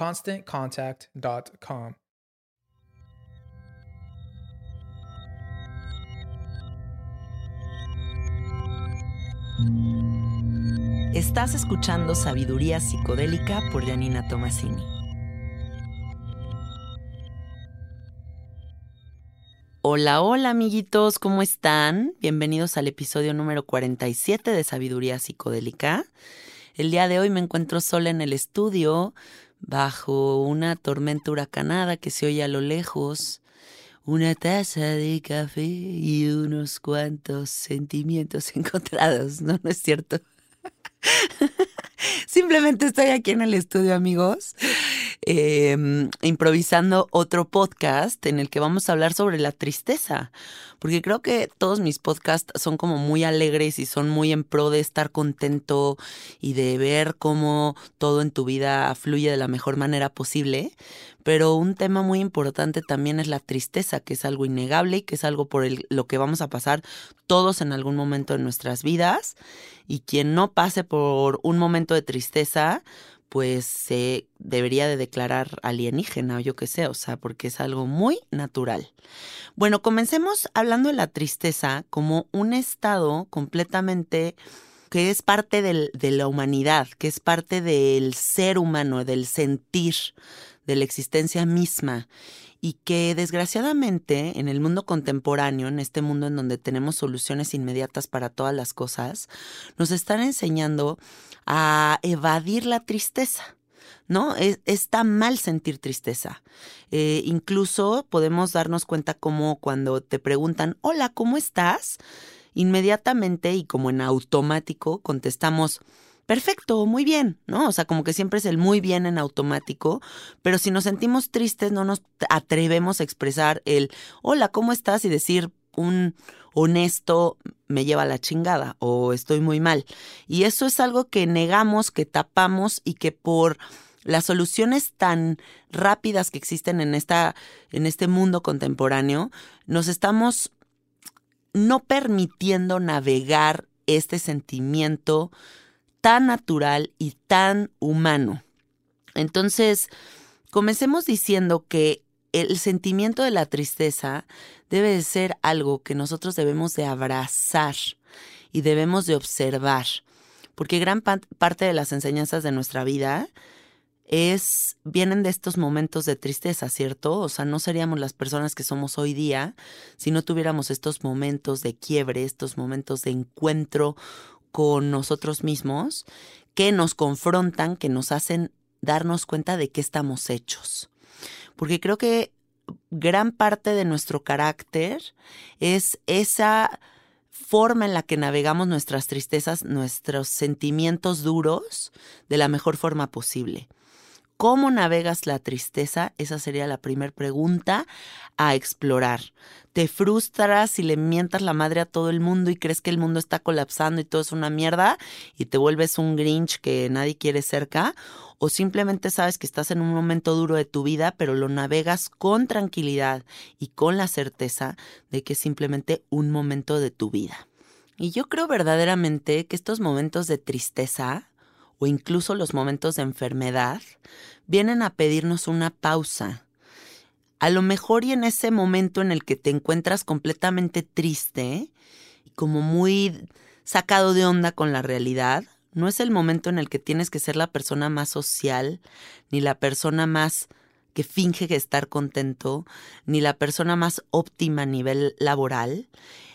ConstantContact.com. Estás escuchando Sabiduría Psicodélica por Janina Tomasini. Hola, hola amiguitos, ¿cómo están? Bienvenidos al episodio número 47 de Sabiduría Psicodélica. El día de hoy me encuentro sola en el estudio, bajo una tormenta huracanada que se oye a lo lejos, una taza de café y unos cuantos sentimientos encontrados, ¿no? ¿No es cierto? Simplemente estoy aquí en el estudio, amigos, em, improvisando otro podcast en el que vamos a hablar sobre la tristeza, porque creo que todos mis podcasts son como muy alegres y son muy en pro de estar contento y de ver cómo todo en tu vida fluye de la mejor manera posible. Pero un tema muy importante también es la tristeza, que es algo innegable y que es algo por lo que vamos a pasar todos en algún momento de nuestras vidas. Y quien no pase por un momento de tristeza, pues se debería de declarar alienígena o yo qué sé, o sea, porque es algo muy natural. Bueno, comencemos hablando de la tristeza como un estado completamente que es parte de la humanidad, que es parte del ser humano, del sentir, de la existencia misma y que desgraciadamente en el mundo contemporáneo, en este mundo en donde tenemos soluciones inmediatas para todas las cosas, nos están enseñando a evadir la tristeza. ¿No? está mal sentir tristeza. Eh, incluso podemos darnos cuenta como cuando te preguntan, hola, ¿cómo estás? Inmediatamente y como en automático contestamos, perfecto, muy bien, ¿no? O sea, como que siempre es el muy bien en automático, pero si nos sentimos tristes no nos atrevemos a expresar el hola, ¿cómo estás? y decir un honesto me lleva a la chingada o estoy muy mal. Y eso es algo que negamos, que tapamos y que por las soluciones tan rápidas que existen en, esta, en este mundo contemporáneo, nos estamos no permitiendo navegar este sentimiento tan natural y tan humano. Entonces, comencemos diciendo que el sentimiento de la tristeza debe de ser algo que nosotros debemos de abrazar y debemos de observar, porque gran parte de las enseñanzas de nuestra vida es vienen de estos momentos de tristeza, ¿cierto? O sea, no seríamos las personas que somos hoy día si no tuviéramos estos momentos de quiebre, estos momentos de encuentro con nosotros mismos que nos confrontan, que nos hacen darnos cuenta de qué estamos hechos. Porque creo que gran parte de nuestro carácter es esa forma en la que navegamos nuestras tristezas, nuestros sentimientos duros de la mejor forma posible. ¿Cómo navegas la tristeza? Esa sería la primera pregunta a explorar. ¿Te frustras y le mientas la madre a todo el mundo y crees que el mundo está colapsando y todo es una mierda y te vuelves un grinch que nadie quiere cerca? ¿O simplemente sabes que estás en un momento duro de tu vida, pero lo navegas con tranquilidad y con la certeza de que es simplemente un momento de tu vida? Y yo creo verdaderamente que estos momentos de tristeza o incluso los momentos de enfermedad vienen a pedirnos una pausa. A lo mejor y en ese momento en el que te encuentras completamente triste y como muy sacado de onda con la realidad, no es el momento en el que tienes que ser la persona más social, ni la persona más que finge estar contento, ni la persona más óptima a nivel laboral.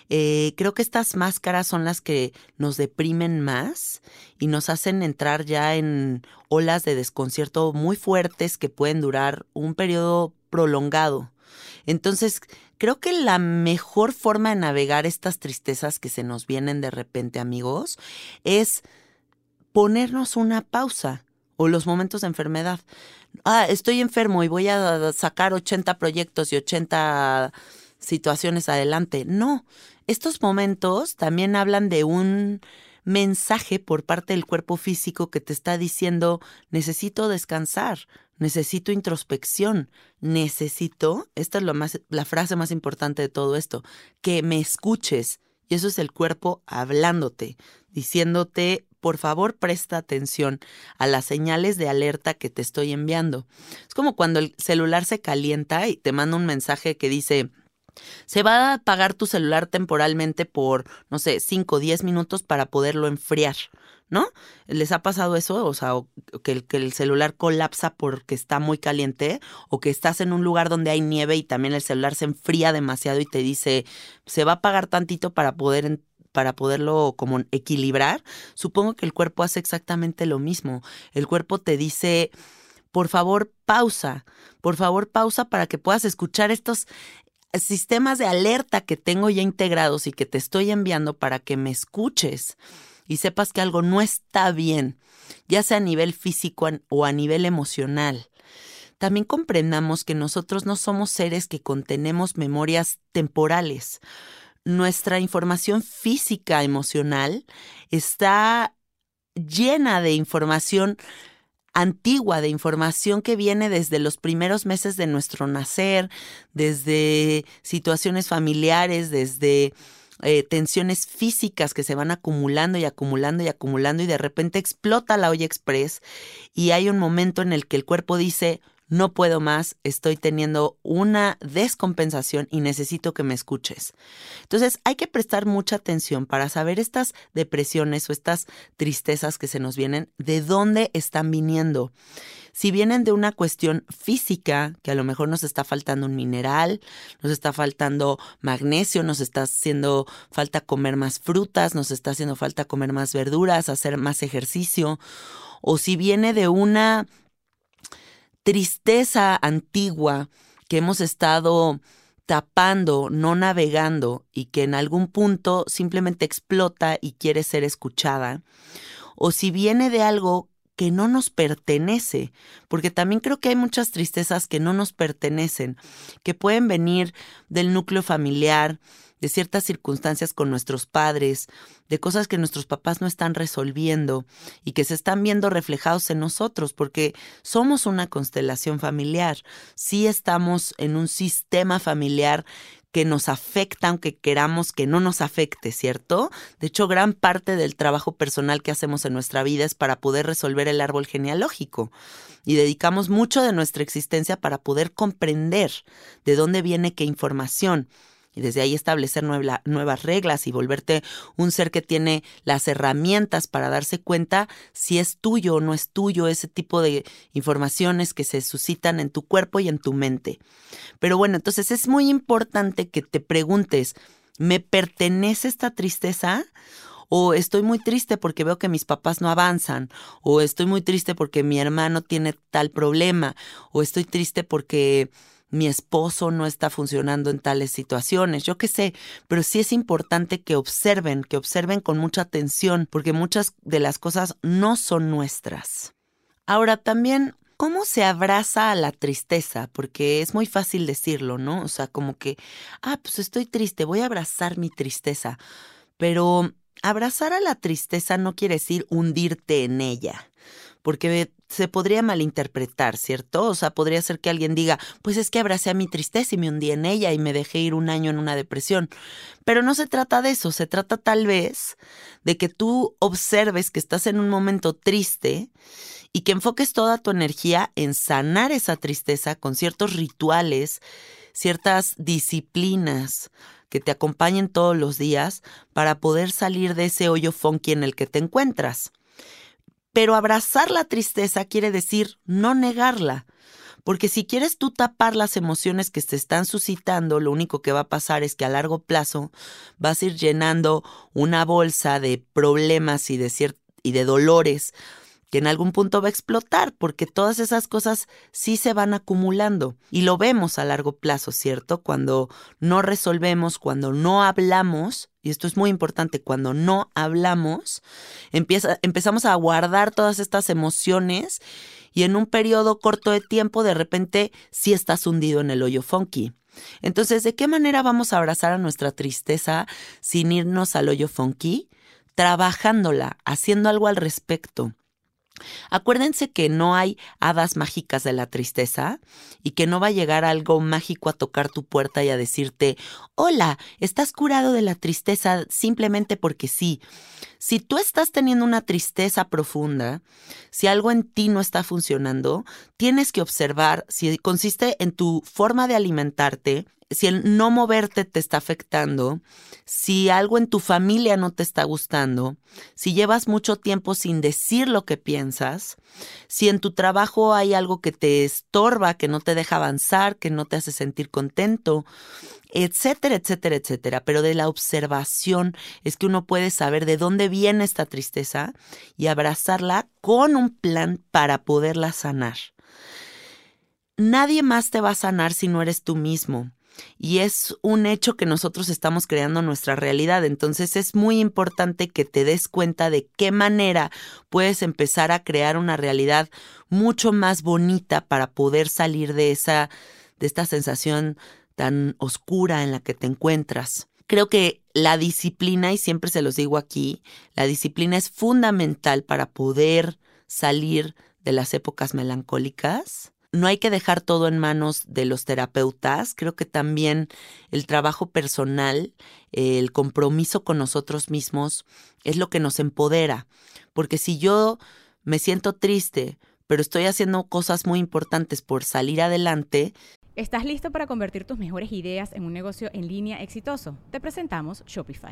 Eh, creo que estas máscaras son las que nos deprimen más y nos hacen entrar ya en olas de desconcierto muy fuertes que pueden durar un periodo prolongado. Entonces, creo que la mejor forma de navegar estas tristezas que se nos vienen de repente, amigos, es ponernos una pausa o los momentos de enfermedad. Ah, estoy enfermo y voy a sacar 80 proyectos y 80 situaciones adelante. No, estos momentos también hablan de un mensaje por parte del cuerpo físico que te está diciendo necesito descansar, necesito introspección, necesito, esta es la frase más importante de todo esto, que me escuches. Y eso es el cuerpo hablándote, diciéndote, por favor, presta atención a las señales de alerta que te estoy enviando. Es como cuando el celular se calienta y te manda un mensaje que dice, se va a apagar tu celular temporalmente por, no sé, 5 o 10 minutos para poderlo enfriar, ¿no? ¿Les ha pasado eso? O sea, que, el, que el celular colapsa porque está muy caliente o que estás en un lugar donde hay nieve y también el celular se enfría demasiado y te dice, se va a apagar tantito para poder para poderlo como equilibrar, supongo que el cuerpo hace exactamente lo mismo. El cuerpo te dice, por favor, pausa, por favor, pausa para que puedas escuchar estos, sistemas de alerta que tengo ya integrados y que te estoy enviando para que me escuches y sepas que algo no está bien, ya sea a nivel físico o a nivel emocional. También comprendamos que nosotros no somos seres que contenemos memorias temporales. Nuestra información física emocional está llena de información antigua de información que viene desde los primeros meses de nuestro nacer, desde situaciones familiares, desde eh, tensiones físicas que se van acumulando y acumulando y acumulando y de repente explota la olla express y hay un momento en el que el cuerpo dice, no puedo más, estoy teniendo una descompensación y necesito que me escuches. Entonces hay que prestar mucha atención para saber estas depresiones o estas tristezas que se nos vienen, de dónde están viniendo. Si vienen de una cuestión física, que a lo mejor nos está faltando un mineral, nos está faltando magnesio, nos está haciendo falta comer más frutas, nos está haciendo falta comer más verduras, hacer más ejercicio, o si viene de una tristeza antigua que hemos estado tapando, no navegando y que en algún punto simplemente explota y quiere ser escuchada, o si viene de algo que no nos pertenece, porque también creo que hay muchas tristezas que no nos pertenecen, que pueden venir del núcleo familiar, de ciertas circunstancias con nuestros padres, de cosas que nuestros papás no están resolviendo y que se están viendo reflejados en nosotros, porque somos una constelación familiar, sí estamos en un sistema familiar que nos afecta, aunque queramos que no nos afecte, ¿cierto? De hecho, gran parte del trabajo personal que hacemos en nuestra vida es para poder resolver el árbol genealógico. Y dedicamos mucho de nuestra existencia para poder comprender de dónde viene qué información y desde ahí establecer nuevas reglas y volverte un ser que tiene las herramientas para darse cuenta si es tuyo o no es tuyo ese tipo de informaciones que se suscitan en tu cuerpo y en tu mente. Pero bueno, entonces es muy importante que te preguntes, ¿me pertenece esta tristeza? O estoy muy triste porque veo que mis papás no avanzan. O estoy muy triste porque mi hermano tiene tal problema. O estoy triste porque mi esposo no está funcionando en tales situaciones, yo qué sé, pero sí es importante que observen, que observen con mucha atención, porque muchas de las cosas no son nuestras. Ahora también, ¿cómo se abraza a la tristeza? Porque es muy fácil decirlo, ¿no? O sea, como que, ah, pues estoy triste, voy a abrazar mi tristeza, pero abrazar a la tristeza no quiere decir hundirte en ella porque se podría malinterpretar, ¿cierto? O sea, podría ser que alguien diga, pues es que abracé a mi tristeza y me hundí en ella y me dejé ir un año en una depresión. Pero no se trata de eso, se trata tal vez de que tú observes que estás en un momento triste y que enfoques toda tu energía en sanar esa tristeza con ciertos rituales, ciertas disciplinas que te acompañen todos los días para poder salir de ese hoyo funky en el que te encuentras. Pero abrazar la tristeza quiere decir no negarla. Porque si quieres tú tapar las emociones que te están suscitando, lo único que va a pasar es que a largo plazo vas a ir llenando una bolsa de problemas y de, y de dolores que en algún punto va a explotar, porque todas esas cosas sí se van acumulando. Y lo vemos a largo plazo, ¿cierto? Cuando no resolvemos, cuando no hablamos, y esto es muy importante, cuando no hablamos, empieza, empezamos a guardar todas estas emociones y en un periodo corto de tiempo de repente sí estás hundido en el hoyo funky. Entonces, ¿de qué manera vamos a abrazar a nuestra tristeza sin irnos al hoyo funky? Trabajándola, haciendo algo al respecto. Acuérdense que no hay hadas mágicas de la tristeza y que no va a llegar algo mágico a tocar tu puerta y a decirte, hola, estás curado de la tristeza simplemente porque sí. Si tú estás teniendo una tristeza profunda, si algo en ti no está funcionando, tienes que observar si consiste en tu forma de alimentarte, si el no moverte te está afectando, si algo en tu familia no te está gustando, si llevas mucho tiempo sin decir lo que piensas, si en tu trabajo hay algo que te estorba, que no te deja avanzar, que no te hace sentir contento, etcétera, etcétera, etcétera. Pero de la observación es que uno puede saber de dónde viene esta tristeza y abrazarla con un plan para poderla sanar. Nadie más te va a sanar si no eres tú mismo y es un hecho que nosotros estamos creando nuestra realidad. Entonces es muy importante que te des cuenta de qué manera puedes empezar a crear una realidad mucho más bonita para poder salir de esa de esta sensación tan oscura en la que te encuentras. Creo que la disciplina, y siempre se los digo aquí, la disciplina es fundamental para poder salir de las épocas melancólicas no hay que dejar todo en manos de los terapeutas. Creo que también el trabajo personal, el compromiso con nosotros mismos es lo que nos empodera. Porque si yo me siento triste, pero estoy haciendo cosas muy importantes por salir adelante. ¿Estás listo para convertir tus mejores ideas en un negocio en línea exitoso? Te presentamos Shopify.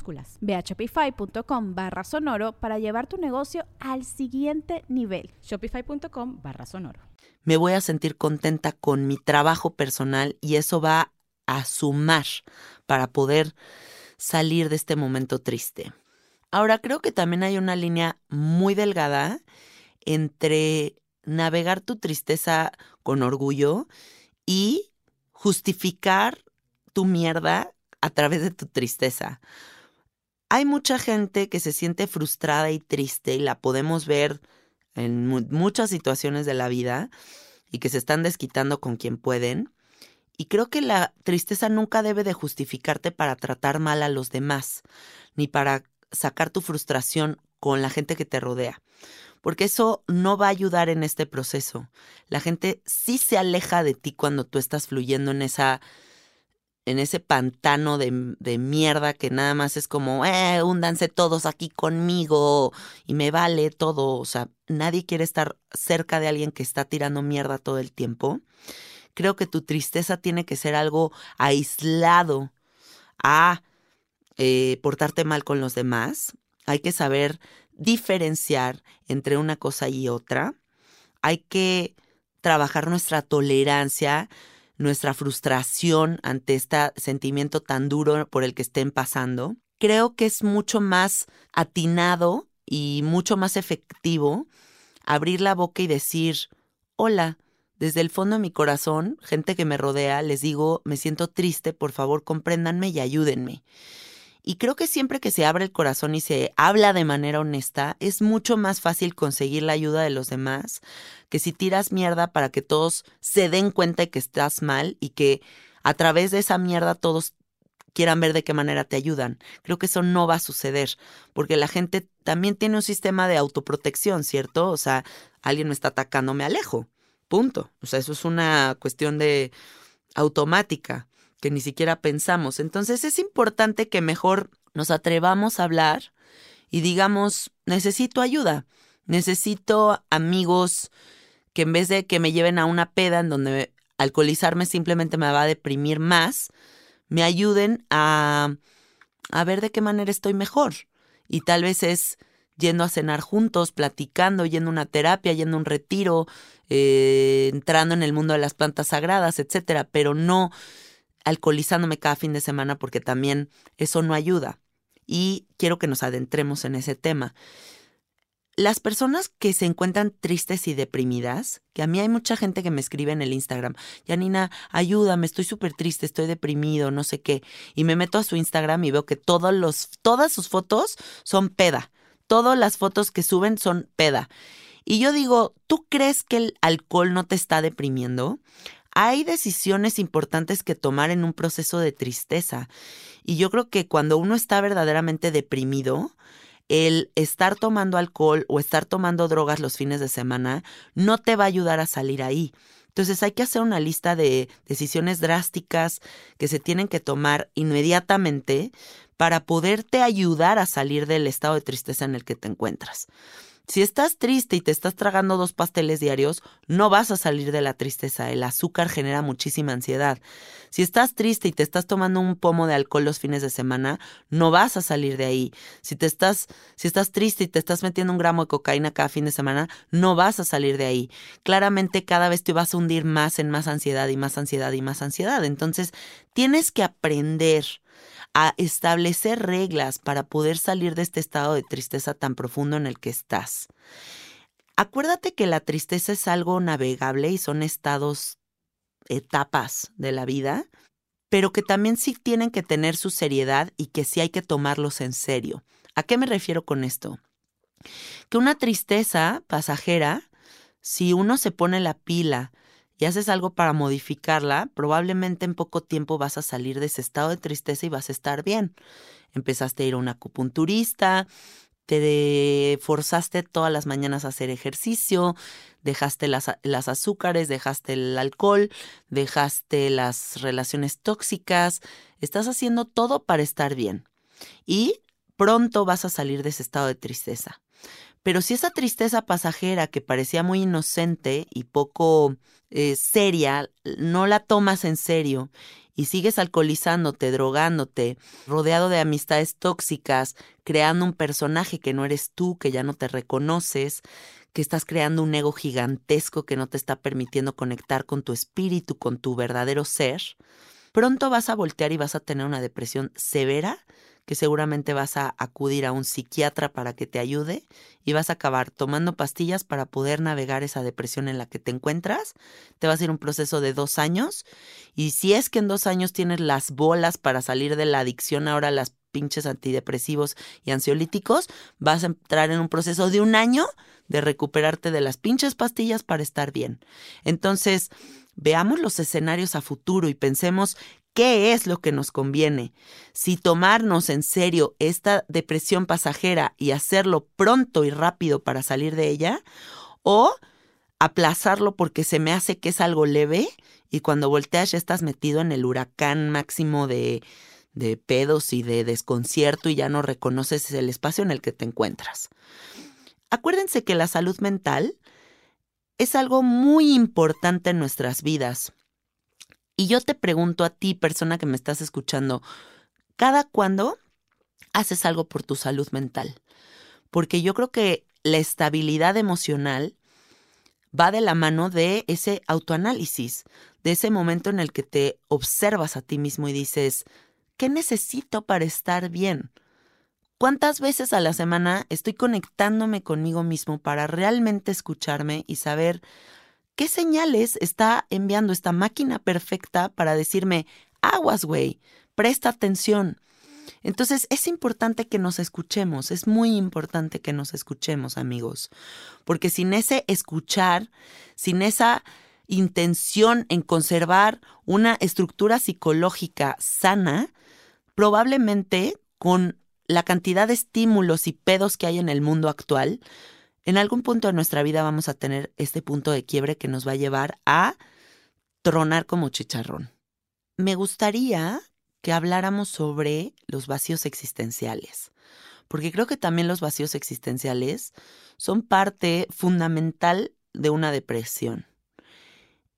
Ve a shopify.com barra sonoro para llevar tu negocio al siguiente nivel. Shopify.com barra sonoro. Me voy a sentir contenta con mi trabajo personal y eso va a sumar para poder salir de este momento triste. Ahora creo que también hay una línea muy delgada entre navegar tu tristeza con orgullo y justificar tu mierda a través de tu tristeza. Hay mucha gente que se siente frustrada y triste y la podemos ver en muchas situaciones de la vida y que se están desquitando con quien pueden. Y creo que la tristeza nunca debe de justificarte para tratar mal a los demás, ni para sacar tu frustración con la gente que te rodea, porque eso no va a ayudar en este proceso. La gente sí se aleja de ti cuando tú estás fluyendo en esa en ese pantano de, de, mierda que nada más es como, eh, húndanse todos aquí conmigo y me vale todo. O sea, nadie quiere estar cerca de alguien que está tirando mierda todo el tiempo. Creo que tu tristeza tiene que ser algo aislado a eh, portarte mal con los demás. Hay que saber diferenciar entre una cosa y otra. Hay que trabajar nuestra tolerancia, nuestra frustración ante este sentimiento tan duro por el que estén pasando. Creo que es mucho más atinado y mucho más efectivo abrir la boca y decir, hola, desde el fondo de mi corazón, gente que me rodea, les digo, me siento triste, por favor compréndanme y ayúdenme. Y creo que siempre que se abre el corazón y se habla de manera honesta, es mucho más fácil conseguir la ayuda de los demás que si tiras mierda para que todos se den cuenta de que estás mal y que a través de esa mierda todos quieran ver de qué manera te ayudan. Creo que eso no va a suceder, porque la gente también tiene un sistema de autoprotección, ¿cierto? O sea, alguien me está atacando, me alejo. Punto. O sea, eso es una cuestión de automática que ni siquiera pensamos. Entonces es importante que mejor nos atrevamos a hablar y digamos, necesito ayuda, necesito amigos que en vez de que me lleven a una peda en donde alcoholizarme simplemente me va a deprimir más, me ayuden a, a ver de qué manera estoy mejor. Y tal vez es yendo a cenar juntos, platicando, yendo a una terapia, yendo a un retiro, eh, entrando en el mundo de las plantas sagradas, etcétera, pero no alcoholizándome cada fin de semana porque también eso no ayuda. Y quiero que nos adentremos en ese tema. Las personas que se encuentran tristes y deprimidas, que a mí hay mucha gente que me escribe en el Instagram, Yanina, ayúdame, estoy súper triste, estoy deprimido, no sé qué, y me meto a su Instagram y veo que todos los, todas sus fotos son peda, todas las fotos que suben son peda. Y yo digo, ¿tú crees que el alcohol no te está deprimiendo? Hay decisiones importantes que tomar en un proceso de tristeza. Y yo creo que cuando uno está verdaderamente deprimido, el estar tomando alcohol o estar tomando drogas los fines de semana no te va a ayudar a salir ahí. Entonces hay que hacer una lista de decisiones drásticas que se tienen que tomar inmediatamente para poderte ayudar a salir del estado de tristeza en el que te encuentras. Si estás triste y te estás tragando dos pasteles diarios, no vas a salir de la tristeza. El azúcar genera muchísima ansiedad. Si estás triste y te estás tomando un pomo de alcohol los fines de semana, no vas a salir de ahí. Si te estás, si estás triste y te estás metiendo un gramo de cocaína cada fin de semana, no vas a salir de ahí. Claramente cada vez te vas a hundir más en más ansiedad y más ansiedad y más ansiedad. Entonces, tienes que aprender a establecer reglas para poder salir de este estado de tristeza tan profundo en el que estás. Acuérdate que la tristeza es algo navegable y son estados, etapas de la vida, pero que también sí tienen que tener su seriedad y que sí hay que tomarlos en serio. ¿A qué me refiero con esto? Que una tristeza pasajera, si uno se pone la pila y haces algo para modificarla, probablemente en poco tiempo vas a salir de ese estado de tristeza y vas a estar bien. Empezaste a ir a un acupunturista, te forzaste todas las mañanas a hacer ejercicio, dejaste las, las, azúcares, dejaste el alcohol, dejaste las relaciones tóxicas, estás haciendo todo para estar bien. Y pronto vas a salir de ese estado de tristeza. Pero si esa tristeza pasajera que parecía muy inocente y poco eh, seria, no la tomas en serio y sigues alcoholizándote, drogándote, rodeado de amistades tóxicas, creando un personaje que no eres tú, que ya no te reconoces, que estás creando un ego gigantesco que no te está permitiendo conectar con tu espíritu, con tu verdadero ser, pronto vas a voltear y vas a tener una depresión severa que seguramente vas a acudir a un psiquiatra para que te ayude y vas a acabar tomando pastillas para poder navegar esa depresión en la que te encuentras. Te va a ser un proceso de dos años y si es que en dos años tienes las bolas para salir de la adicción, ahora las pinches antidepresivos y ansiolíticos, vas a entrar en un proceso de un año de recuperarte de las pinches pastillas para estar bien. Entonces, veamos los escenarios a futuro y pensemos qué es lo que nos conviene. Si tomarnos en serio esta depresión pasajera y hacerlo pronto y rápido para salir de ella, o aplazarlo porque se me hace que es algo leve y cuando volteas ya estás metido en el huracán máximo de, de pedos y de desconcierto y ya no reconoces el espacio en el que te encuentras. Acuérdense que la salud mental es algo muy importante en nuestras vidas. Y yo te pregunto a ti, persona que me estás escuchando, ¿cada cuándo haces algo por tu salud mental? Porque yo creo que la estabilidad emocional va de la mano de ese autoanálisis, de ese momento en el que te observas a ti mismo y dices, ¿qué necesito para estar bien? ¿Cuántas veces a la semana estoy conectándome conmigo mismo para realmente escucharme y saber qué señales está enviando esta máquina perfecta para decirme, aguas, güey, presta atención? Entonces es importante que nos escuchemos, es muy importante que nos escuchemos, amigos, porque sin ese escuchar, sin esa intención en conservar una estructura psicológica sana, probablemente con la cantidad de estímulos y pedos que hay en el mundo actual, en algún punto de nuestra vida vamos a tener este punto de quiebre que nos va a llevar a tronar como chicharrón. Me gustaría que habláramos sobre los vacíos existenciales, porque creo que también los vacíos existenciales son parte fundamental de una depresión.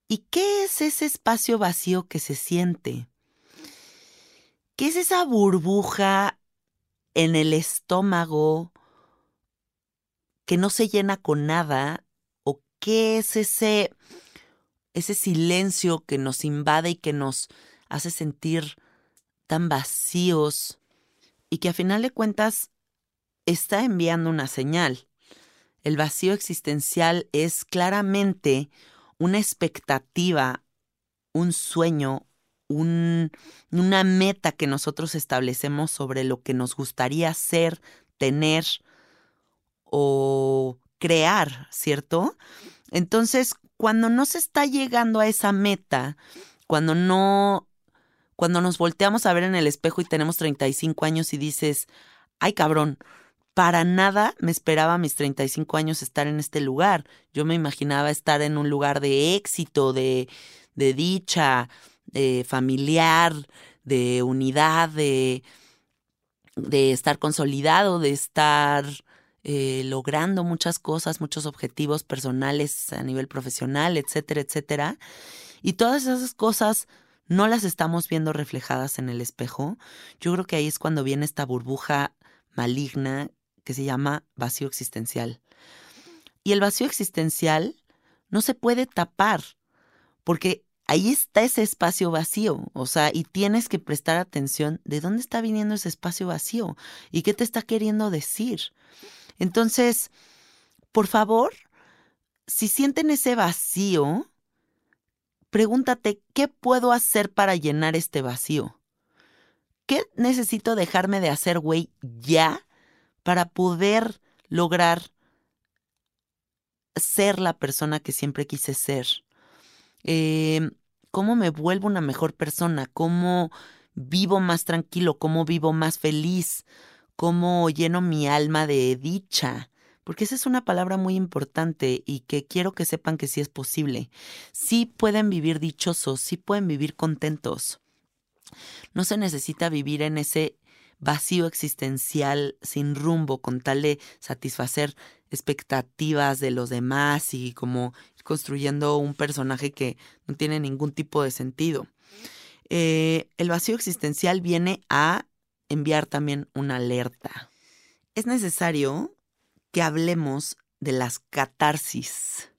¿Y qué es ese espacio vacío que se siente? ¿Qué es esa burbuja en el estómago que no se llena con nada? ¿O qué es ese, ese silencio que nos invade y que nos hace sentir tan vacíos y que a final de cuentas está enviando una señal. El vacío existencial es claramente una expectativa, un sueño, un, una meta que nosotros establecemos sobre lo que nos gustaría ser, tener crear, ¿cierto? Entonces, cuando no se está llegando a esa meta, cuando no cuando nos volteamos a ver en el espejo y tenemos 35 años y dices, ay cabrón, para nada me esperaba a mis 35 años estar en este lugar. Yo me imaginaba estar en un lugar de éxito, de, de dicha, de familiar, de unidad, de, de estar consolidado, de estar eh, logrando muchas cosas, muchos objetivos personales a nivel profesional, etcétera, etcétera. Y todas esas cosas no las estamos viendo reflejadas en el espejo, yo creo que ahí es cuando viene esta burbuja maligna que se llama vacío existencial. Y el vacío existencial no se puede tapar, porque ahí está ese espacio vacío, o sea, y tienes que prestar atención de dónde está viniendo ese espacio vacío y qué te está queriendo decir. Entonces, por favor, si sienten ese vacío, pregúntate, ¿qué puedo hacer para llenar este vacío? ¿Qué necesito dejarme de hacer, güey, ya para poder lograr ser la persona que siempre quise ser? Em, ¿Cómo me vuelvo una mejor persona? ¿Cómo vivo más tranquilo? ¿Cómo vivo más feliz? ¿Cómo lleno mi alma de dicha? porque esa es una palabra muy importante y que quiero que sepan que sí es posible. Sí pueden vivir dichosos, sí pueden vivir contentos. No se necesita vivir en ese vacío existencial sin rumbo con tal de satisfacer expectativas de los demás y como construyendo un personaje que no tiene ningún tipo de sentido. Eh, el vacío existencial viene a enviar también una alerta. Es necesario que hablemos de las catarsis.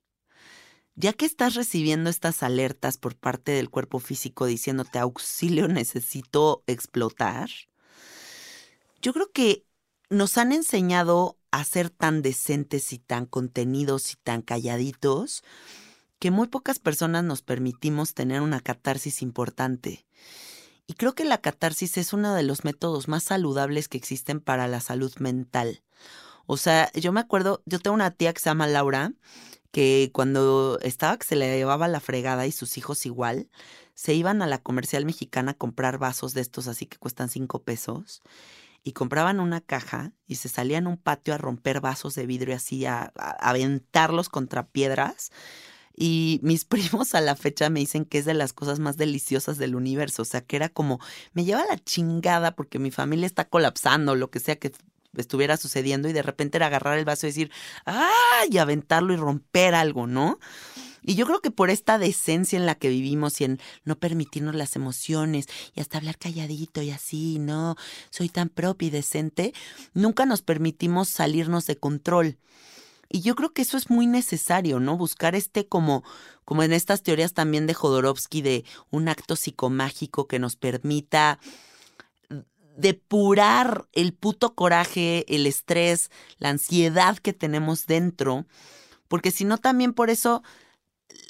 Ya que estás recibiendo estas alertas por parte del cuerpo físico diciéndote auxilio, necesito explotar, yo creo que nos han enseñado a ser tan decentes y tan contenidos y tan calladitos que muy pocas personas nos permitimos tener una catarsis importante. Y creo que la catarsis es uno de los métodos más saludables que existen para la salud mental. O sea, yo me acuerdo, yo tengo una tía que se llama Laura, que cuando estaba que se le llevaba la fregada y sus hijos igual, se iban a la comercial mexicana a comprar vasos de estos así que cuestan cinco pesos y compraban una caja y se salían a un patio a romper vasos de vidrio y así a, a aventarlos contra piedras. Y mis primos a la fecha me dicen que es de las cosas más deliciosas del universo. O sea, que era como, me lleva la chingada porque mi familia está colapsando, lo que sea que estuviera sucediendo, y de repente era agarrar el vaso y decir, ¡ay! y aventarlo y romper algo, ¿no? Y yo creo que por esta decencia en la que vivimos y en no permitirnos las emociones y hasta hablar calladito y así, no, soy tan propia y decente, nunca nos permitimos salirnos de control. Y yo creo que eso es muy necesario, ¿no? Buscar este como, como en estas teorías también de Jodorowsky de un acto psicomágico que nos permita depurar el puto coraje, el estrés, la ansiedad que tenemos dentro, porque si no también por eso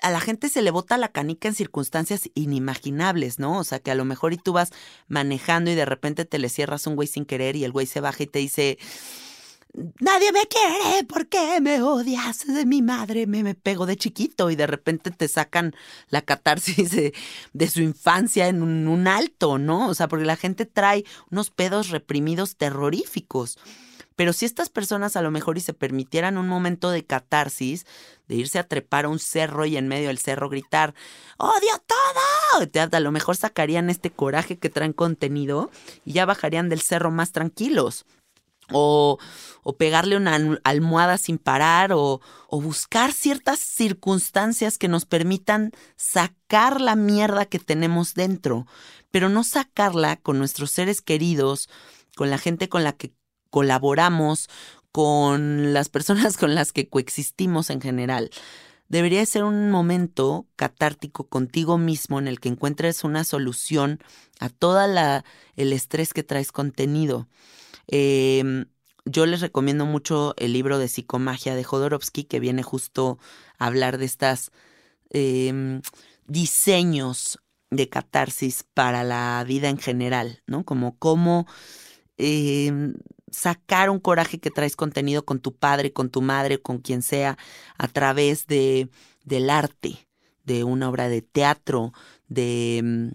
a la gente se le bota la canica en circunstancias inimaginables, ¿no? O sea, que a lo mejor y tú vas manejando y de repente te le cierras un güey sin querer y el güey se baja y te dice, nadie me quiere, ¿por qué me odias? De mi madre me, me pego de chiquito y de repente te sacan la catarsis de, su infancia en un, un, alto, ¿no? O sea, porque la gente trae unos pedos reprimidos terroríficos. Pero si estas personas a lo mejor y se permitieran un momento de catarsis, de irse a trepar a un cerro y en medio del cerro gritar, odio todo, a lo mejor sacarían este coraje que traen contenido y ya bajarían del cerro más tranquilos. O, o, pegarle una almohada sin parar, o, o, buscar ciertas circunstancias que nos permitan sacar la mierda que tenemos dentro, pero no sacarla con nuestros seres queridos, con la gente con la que colaboramos, con las personas con las que coexistimos en general. Debería ser un momento catártico contigo mismo en el que encuentres una solución a todo el estrés que traes contenido. Em, yo les recomiendo mucho el libro de psicomagia de Jodorowsky, que viene justo a hablar de estas em, diseños de catarsis para la vida en general, ¿no? Como cómo em, sacar un coraje que traes contenido con tu padre, con tu madre, con quien sea, a través de, del arte, de una obra de teatro, de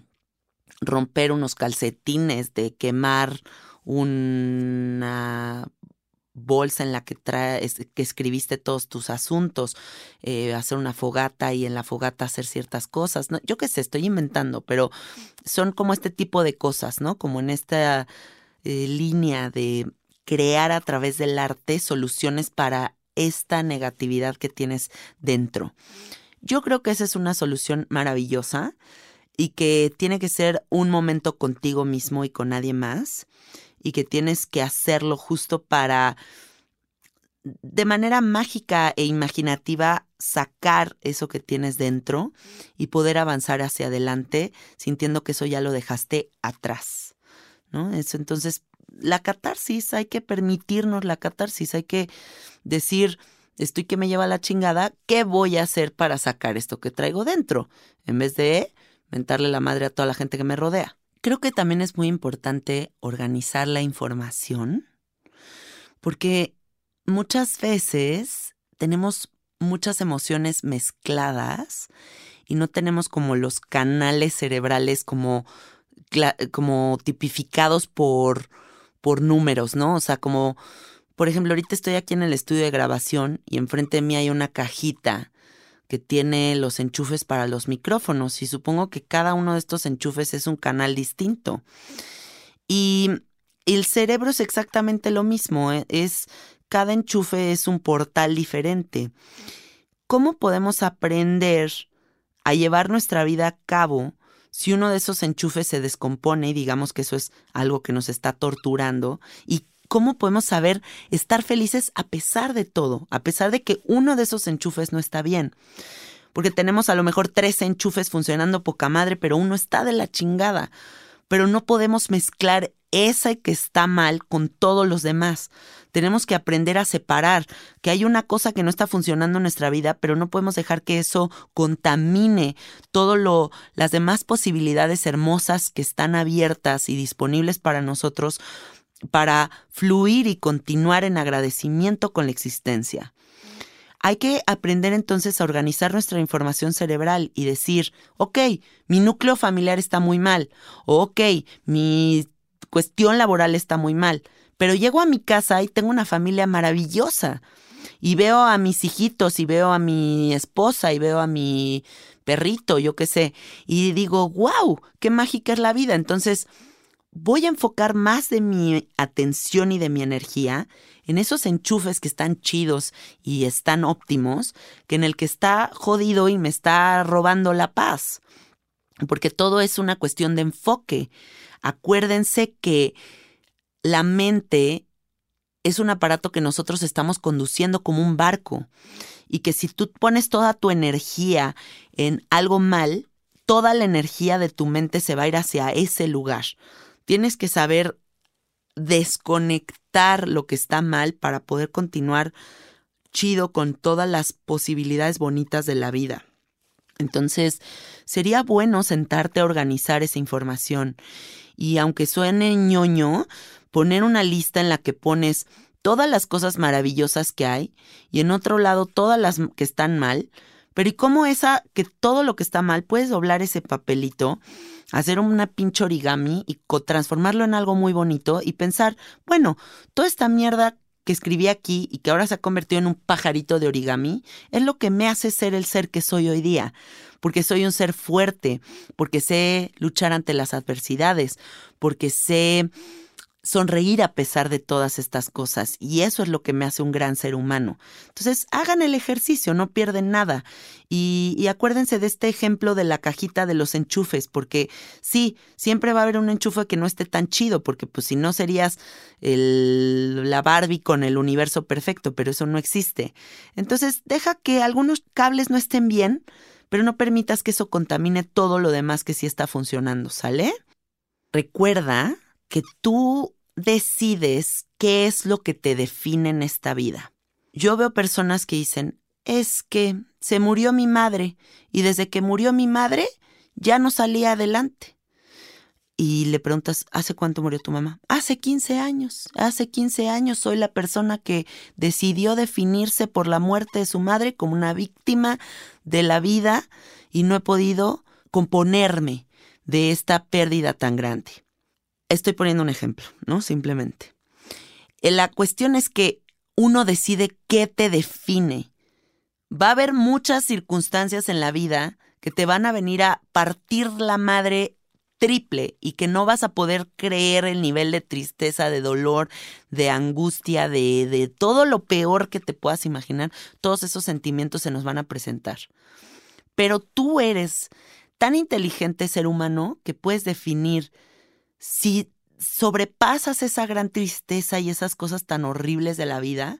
romper unos calcetines, de quemar una bolsa en la que traes, que escribiste todos tus asuntos, eh, hacer una fogata y en la fogata hacer ciertas cosas. ¿no? Yo qué sé, estoy inventando, pero son como este tipo de cosas, ¿no? Como en esta eh, línea de crear a través del arte soluciones para esta negatividad que tienes dentro. Yo creo que esa es una solución maravillosa y que tiene que ser un momento contigo mismo y con nadie más y que tienes que hacerlo justo para de manera mágica e imaginativa sacar eso que tienes dentro y poder avanzar hacia adelante sintiendo que eso ya lo dejaste atrás. ¿No? Eso entonces la catarsis, hay que permitirnos la catarsis, hay que decir, estoy que me lleva la chingada, ¿qué voy a hacer para sacar esto que traigo dentro? En vez de mentarle la madre a toda la gente que me rodea. Creo que también es muy importante organizar la información, porque muchas veces tenemos muchas emociones mezcladas y no tenemos como los canales cerebrales como, como tipificados por por números, ¿no? O sea, como, por ejemplo, ahorita estoy aquí en el estudio de grabación y enfrente de mí hay una cajita que tiene los enchufes para los micrófonos y supongo que cada uno de estos enchufes es un canal distinto. Y el cerebro es exactamente lo mismo, ¿eh? es cada enchufe es un portal diferente. ¿Cómo podemos aprender a llevar nuestra vida a cabo si uno de esos enchufes se descompone, digamos que eso es algo que nos está torturando, y cómo podemos saber estar felices a pesar de todo, a pesar de que uno de esos enchufes no está bien. Porque tenemos a lo mejor tres enchufes funcionando poca madre, pero uno está de la chingada. pero no podemos mezclar esa que está mal con todos los demás. Tenemos que aprender a separar que hay una cosa que no está funcionando en nuestra vida, pero no podemos dejar que eso contamine todo lo las demás posibilidades hermosas que están abiertas y disponibles para nosotros para fluir y continuar en agradecimiento con la existencia. Hay que aprender entonces a organizar nuestra información cerebral y decir, ok, mi núcleo familiar está muy mal, o ok, mi cuestión laboral está muy mal, pero llego a mi casa y tengo una familia maravillosa. Y veo a mis hijitos y veo a mi esposa y veo a mi perrito, yo qué sé, y digo, wow, qué mágica es la vida. Entonces, voy a enfocar más de mi atención y de mi energía en esos enchufes que están chidos y están óptimos, que en el que está jodido y me está robando la paz. Porque todo es una cuestión de enfoque. Acuérdense que la mente es un aparato que nosotros estamos conduciendo como un barco y que si tú pones toda tu energía en algo mal, toda la energía de tu mente se va a ir hacia ese lugar. Tienes que saber desconectar lo que está mal para poder continuar chido con todas las posibilidades bonitas de la vida. Entonces, sería bueno sentarte a organizar esa información y aunque suene ñoño, poner una lista en la que pones todas las cosas maravillosas que hay y en otro lado todas las que están mal, pero ¿y cómo esa que todo lo que está mal puedes doblar ese papelito hacer una pinche origami y transformarlo en algo muy bonito y pensar, bueno, toda esta mierda que escribí aquí y que ahora se ha convertido en un pajarito de origami es lo que me hace ser el ser que soy hoy día, porque soy un ser fuerte, porque sé luchar ante las adversidades, porque sé sonreír a pesar de todas estas cosas y eso es lo que me hace un gran ser humano. Entonces, hagan el ejercicio, no pierden nada. Y, acuérdense de este ejemplo de la cajita de los enchufes, porque sí, siempre va a haber un enchufe que no esté tan chido, porque pues si no serías el, la Barbie con el universo perfecto, pero eso no existe. Entonces, deja que algunos cables no estén bien, pero no permitas que eso contamine todo lo demás que sí está funcionando, ¿sale? Recuerda que tú decides qué es lo que te define en esta vida. Yo veo personas que dicen, es que se murió mi madre y desde que murió mi madre ya no salía adelante. Y le preguntas, ¿hace cuánto murió tu mamá? Hace 15 años. Hace 15 años soy la persona que decidió definirse por la muerte de su madre como una víctima de la vida y no he podido componerme de esta pérdida tan grande. Estoy poniendo un ejemplo, ¿no? Simplemente. Eh, la cuestión es que uno decide qué te define. Va a haber muchas circunstancias en la vida que te van a venir a partir la madre triple y que no vas a poder creer el nivel de tristeza, de dolor, de angustia, de, de todo lo peor que te puedas imaginar. Todos esos sentimientos se nos van a presentar. Pero tú eres tan inteligente ser humano que puedes definir si sobrepasas esa gran tristeza y esas cosas tan horribles de la vida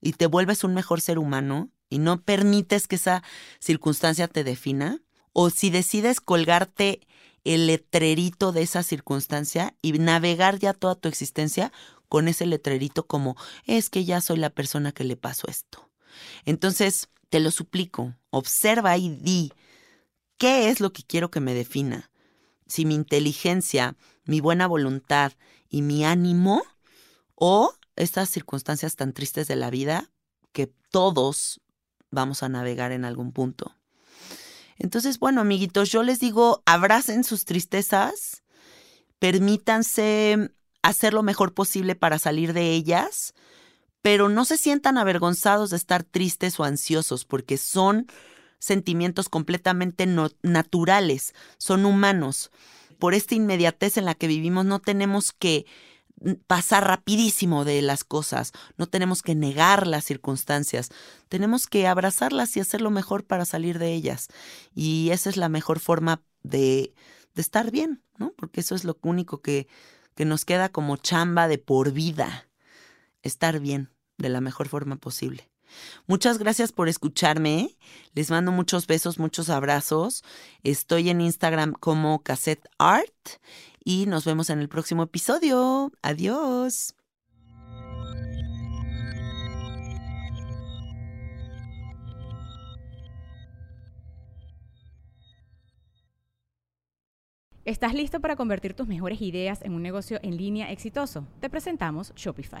y te vuelves un mejor ser humano y no permites que esa circunstancia te defina, o si decides colgarte el letrerito de esa circunstancia y navegar ya toda tu existencia con ese letrerito como es que ya soy la persona que le pasó esto. Entonces, te lo suplico, observa y di, ¿qué es lo que quiero que me defina? Si mi inteligencia mi buena voluntad y mi ánimo o estas circunstancias tan tristes de la vida que todos vamos a navegar en algún punto. Entonces, bueno, amiguitos, yo les digo, abracen sus tristezas, permítanse hacer lo mejor posible para salir de ellas, pero no se sientan avergonzados de estar tristes o ansiosos, porque son sentimientos completamente naturales, son humanos por esta inmediatez en la que vivimos, no tenemos que pasar rapidísimo de las cosas, no tenemos que negar las circunstancias, tenemos que abrazarlas y hacer lo mejor para salir de ellas. Y esa es la mejor forma de, de estar bien, ¿no? Porque eso es lo único que, que nos queda como chamba de por vida, estar bien de la mejor forma posible. Muchas gracias por escucharme. Les mando muchos besos, muchos abrazos. Estoy en Instagram como Cassette Art y nos vemos en el próximo episodio. Adiós. ¿Estás listo para convertir tus mejores ideas en un negocio en línea exitoso? Te presentamos Shopify.